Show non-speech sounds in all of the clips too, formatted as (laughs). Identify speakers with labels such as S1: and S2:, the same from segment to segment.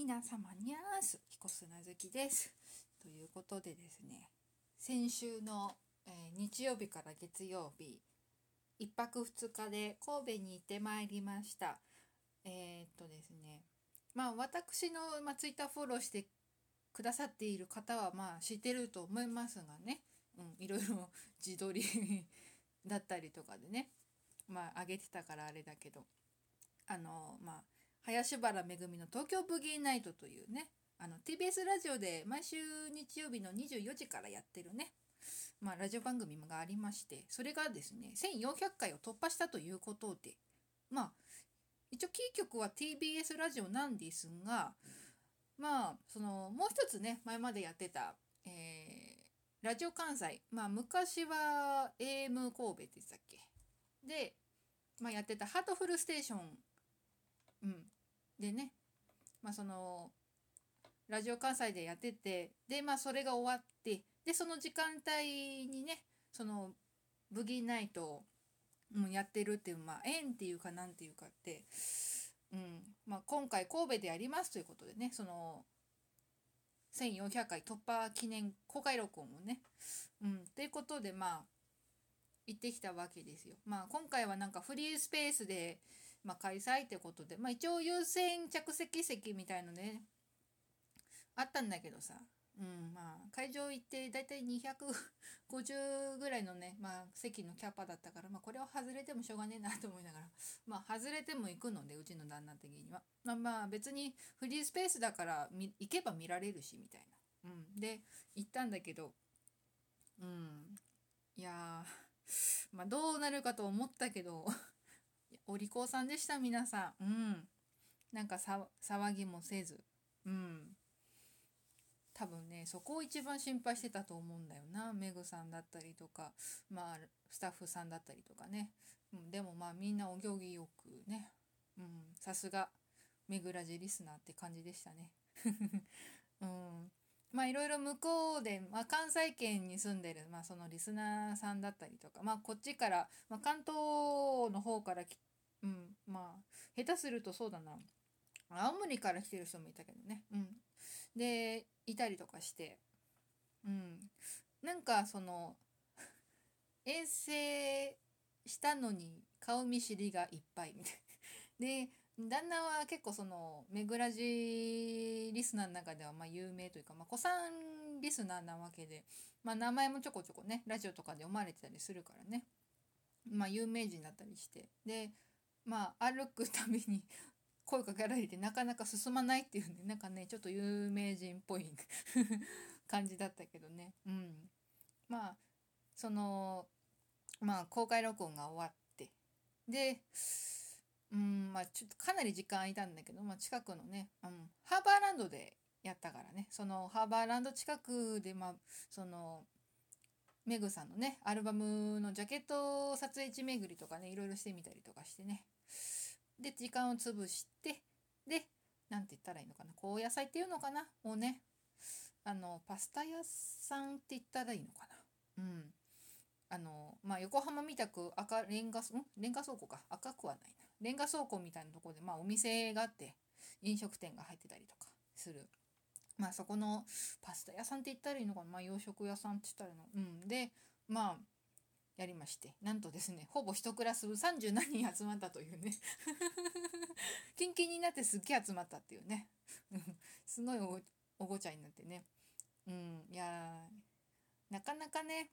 S1: 皆様にゃーす彦砂月です。ということでですね先週の、えー日曜日から月曜日1泊2日で神戸に行ってまいりました。えーっとですねまあ私の、まあ、ツイッターフォローしてくださっている方はまあ知ってると思いますがね、うん、いろいろ (laughs) 自撮り (laughs) だったりとかでねまあ上げてたからあれだけどあのまあ林原めぐみの東京ブギーナイトというねあの TBS ラジオで毎週日曜日の24時からやってるねまあラジオ番組がありましてそれがですね1400回を突破したということでまあ一応キー局は TBS ラジオなんですがまあそのもう一つね前までやってた、えーラジオ関西まあ昔は AM 神戸って言ってたっけ？で、まあ、やってたハートフルステーション、うん、でね、まあ、そのラジオ関西でやっててでまあそれが終わってでその時間帯にねそのブギーナイトを、やってるっていうまあ縁っていうかなんていうかって、うんまあ、今回神戸でやりますということでねその1400回突破記念公開録音をね。うん、ということでまあ行ってきたわけですよ。まあ今回はなんかフリースペースで、まあ、開催ってことで、まあ、一応優先着席席みたいのねあったんだけどさ、うん、まあ会場行ってだいたい250ぐらいのね、まあ、席のキャパだったから、まあ、これは外れてもしょうがねえなと思いながら。まあ外れても行くのでうちの旦那的には。まあまあ別にフリースペースだから行けば見られるしみたいな。うん、で行ったんだけど。うん。いやまあどうなるかと思ったけど。お利口さんでした皆さん。うん。なんか騒ぎもせず。うん。多分ねそこを一番心配してたと思うんだよな。メグさんだったりとかまあスタッフさんだったりとかね、うん、でもまあみんなお行儀よくね。うん。さすがメグラジリスナーって感じでしたね。(laughs) うん。まあいろいろ向こうで、まあ、関西圏に住んでる、まあ、そのリスナーさんだったりとか、まあ、こっちから、まあ、関東の方から、うん、まあ下手するとそうだな。青森から来てる人もいたけどね、うん、でいたりとかして、うん、なんかその遠征したのに顔見知りがいっぱいみたいな。で旦那は結構そのめぐらじリスナーの中ではま有名というか、まあ、子さんリスナーなわけで、まあ、名前もちょこちょこねラジオとかで読まれてたりするからね、まあ、有名人だったりして。でまあ歩くたびに (laughs) 声かけられてなかなか進まないっていうねなんかねちょっと有名人っぽい (laughs) 感じだったけどね。うん。まあそのまあ公開録音が終わって。でうんまあちょっとかなり時間空いたんだけど、まあ、近くのね、うん、ハーバーランドでやったからね。そのハーバーランド近くでまあそのメグさんのねアルバムのジャケット撮影地巡りとかねいろいろしてみたりとかしてね。で時間を潰してでなんて言ったらいいのかな高野菜っていうのかなをねあのパスタ屋さんって言ったらいいのかな。うん。あのまあ横浜みたく赤レンガん？レンガ倉庫か。赤くはないな。レンガ倉庫みたいなとこでまあお店があって飲食店が入ってたりとかする。まあそこのパスタ屋さんって言ったらいいのかな。まあ洋食屋さんって言ったらいいのうん。でまあやりまして。なんとですねほぼ一クラス30何人集まったというね。(laughs) キンキンになってすっげえ集まったっていうね。(laughs) すごいおおごちゃになってね。うん。いやなかなかね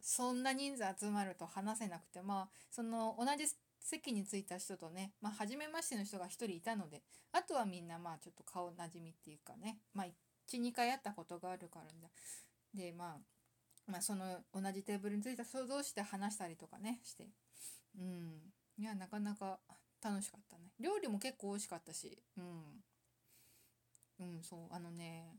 S1: そんな人数集まると話せなくてまあその同じ席に着いた人とねまあ初めましての人が1人いたのであとはみんなまあちょっと顔なじみっていうかねまあ12回会ったことがあるからでまあまあその同じテーブルについた人同士で話したりとかねして。うん。いやなかなか楽しかったね。料理も結構美味しかったし。うん。うんそうあのね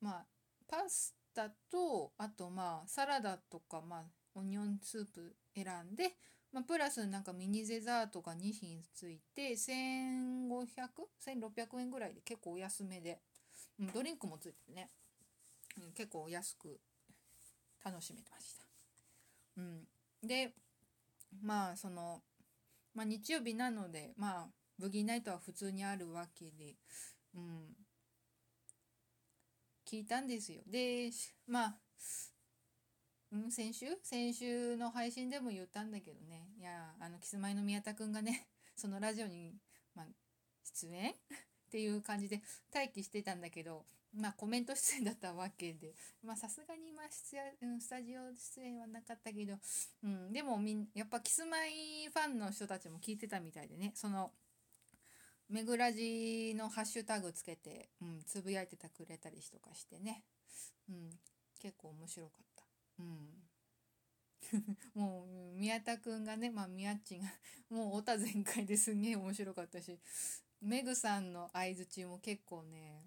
S1: まあパスタとあとまあサラダとかまあオニオンスープ選んで、まあ、プラスなんかミニデザートが2品ついて 1500?1600 円ぐらいで結構お安めで、うん、ドリンクもついてね、うん、結構安く楽しめてました。うん、でまあその、まあ、日曜日なのでまあブギーナイトは普通にあるわけでうん、聞いたんですよ。でまあうん先週？先週の配信でも言ったんだけどね。いやあのキスマイの宮田くんがね (laughs) そのラジオに、まあ、出演？(laughs) っていう感じで待機してたんだけどまあコメント出演だったわけで。まあさすがにまあ出演スタジオ出演はなかったけど、うん、でもみんやっぱキスマイファンの人たちも聞いてたみたいでね。そのめぐらじのハッシュタグつけて、うん、つぶやいてたくれたりとかしてね、うん、結構面白かった。うん。(laughs) もう宮田くんがねまあ宮っちが (laughs) もうオタ全開ですげえ面白かったしメグさんの相づちも結構ね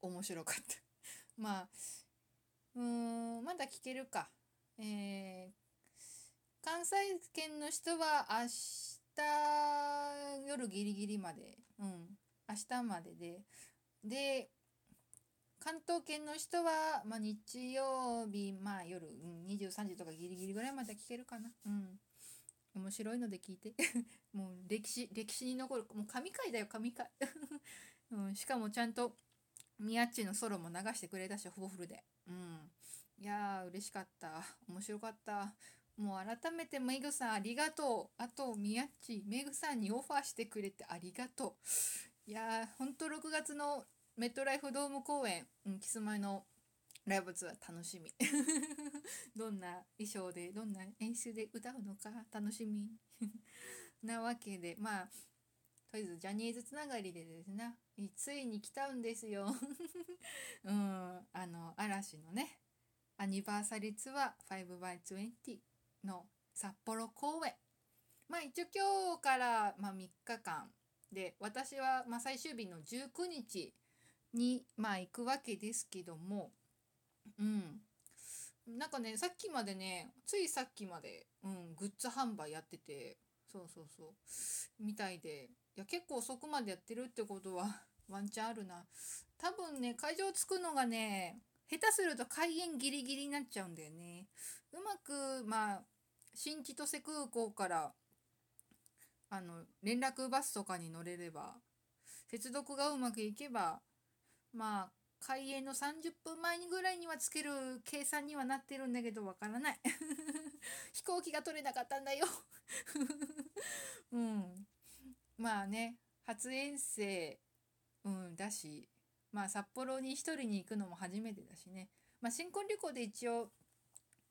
S1: 面白かった。(laughs) まあうんまだ聞けるか。えー、関西圏の人は明日夜ギリギリまでうん明日までで。で関東圏の人は、まあ、日曜日、まあ、夜、うん、23時とかギリギリぐらいまで聞けるかな。うん。面白いので聞いて。(laughs) もう歴史、歴史に残る。もう神回だよ、神回。(laughs) うん、しかもちゃんと、宮っちのソロも流してくれたし、ほぼフルで。うん。いやー、嬉しかった。面白かった。もう改めてメグさんありがとう。あと、宮っち、メグさんにオファーしてくれてありがとう。いやー、ほんと6月のメットライフドーム公演、うん、キスマイのライブツアー楽しみ。(laughs) どんな衣装でどんな演出で歌うのか楽しみ。(laughs) なわけでまあとりあえずジャニーズつながりでですね。ついに来たんですよ。(laughs) うんあの嵐のねアニバーサリーツアー 5x20 の札幌公演まあ一応今日から、まあ、3日間。で私は、まあ、最終日の19日にまあ行くわけですけどもうん。なんかねさっきまでねついさっきまで、うん、グッズ販売やっててそうそうそう。みたいで。いや結構遅くまでやってるってことは (laughs) ワンチャンあるな。多分ね会場着くのがね下手すると開園ギリギリになっちゃうんだよね。うまくまあ新千歳空港からあの連絡バスとかに乗れれば接続がうまくいけばまあ開園の30分前にぐらいにはつける計算にはなってるんだけどわからない。(laughs) 飛行機が取れなかったんだよ。(laughs) うん。まあね初遠征うんだしまあ札幌に一人に行くのも初めてだしね。まあ新婚旅行で一応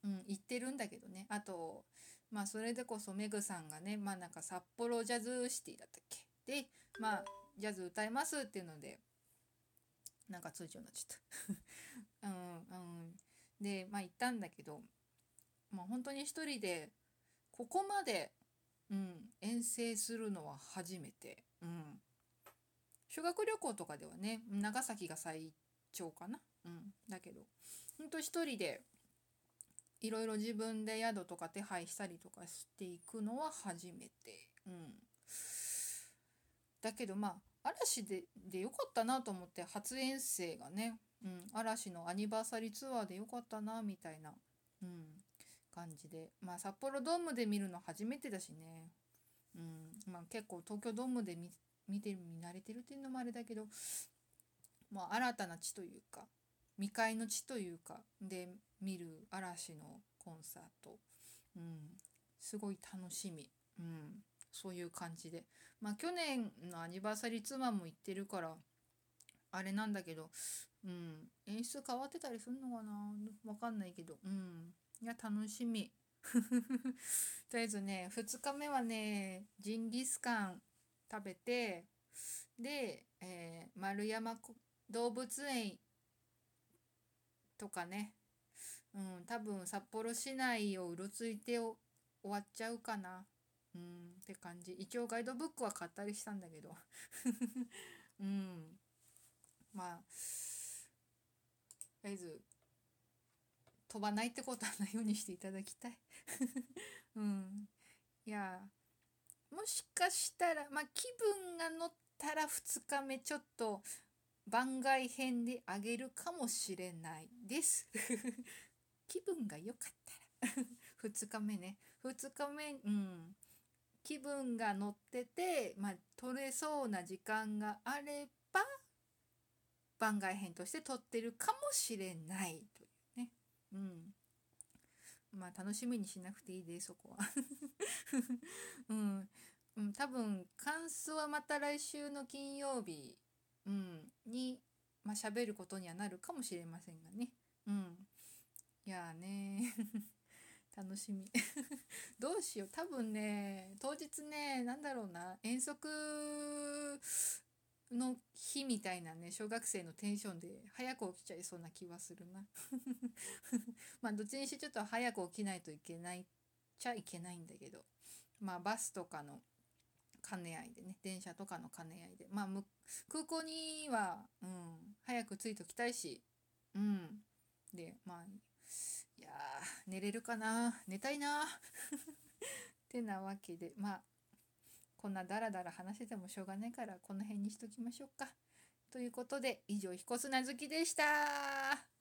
S1: うん行ってるんだけどね。あとまあそれでこそメグさんがねまあなんか札幌ジャズシティだったっけ？でまあジャズ歌いますっていうのでなんか通常になっちゃった。(laughs) うん、うん、でまあ行ったんだけどまあ本当に一人でここまで、うん、遠征するのは初めて、うん、修学旅行とかではね長崎が最長かな、うん、だけどほんと一人でいろいろ自分で宿とか手配したりとかしていくのは初めて、うん、だけどまあ嵐ででよかったなと思って初遠征がね、うん、嵐のアニバーサリーツアーでよかったなみたいな、うん、感じで。まあ札幌ドームで見るの初めてだしね、うんまあ、結構東京ドームで見見て見慣れてるっていうのもあれだけど、まあ、新たな地というか未開の地というかで見る嵐のコンサート、うん、すごい楽しみ。うん。そういう感じで。まあ去年のアニバーサリーツアーも行ってるからあれなんだけどうん演出変わってたりするのかな？わかんないけど。うん。いや楽しみ。(laughs) とりあえずね2日目はねジンギスカン食べてで、えー、丸山動物園とかねうん多分札幌市内をうろついて終わっちゃうかな。うんって感じ。一応ガイドブックは買ったりしたんだけど。(laughs) うん。まあとりあえず飛ばないってことはないようにしていただきたい。(laughs) うん。いやもしかしたらまあ気分が乗ったら2日目ちょっと番外編であげるかもしれないです。(laughs) 気分が良かったら。2日目ね。2日目うん。気分が乗ってて、まあ、撮れそうな時間があれば番外編として撮ってるかもしれないというね。うん。まあ楽しみにしなくていいでそこは (laughs) うん。うん、多分感想はまた来週の金曜日、うん、に、まあ、喋ることにはなるかもしれませんがね。うん。いやね (laughs) 楽しみどうしよう。多分ね当日ね何だろうな。遠足の日みたいなね小学生のテンションで早く起きちゃいそうな気はするな。(laughs) まあどっちにしてちょっと早く起きないといけないちゃいけないんだけど。まあバスとかの兼ね合いでね電車とかの兼ね合いで。まあ空港には、うん、早く着いときたいし。うん。でまあいや寝れるかな？寝たいな？(laughs) ってなわけでまあこんなダラダラ話してもしょうがないからこの辺にしときましょうか。ということで以上ひこすな好きでした。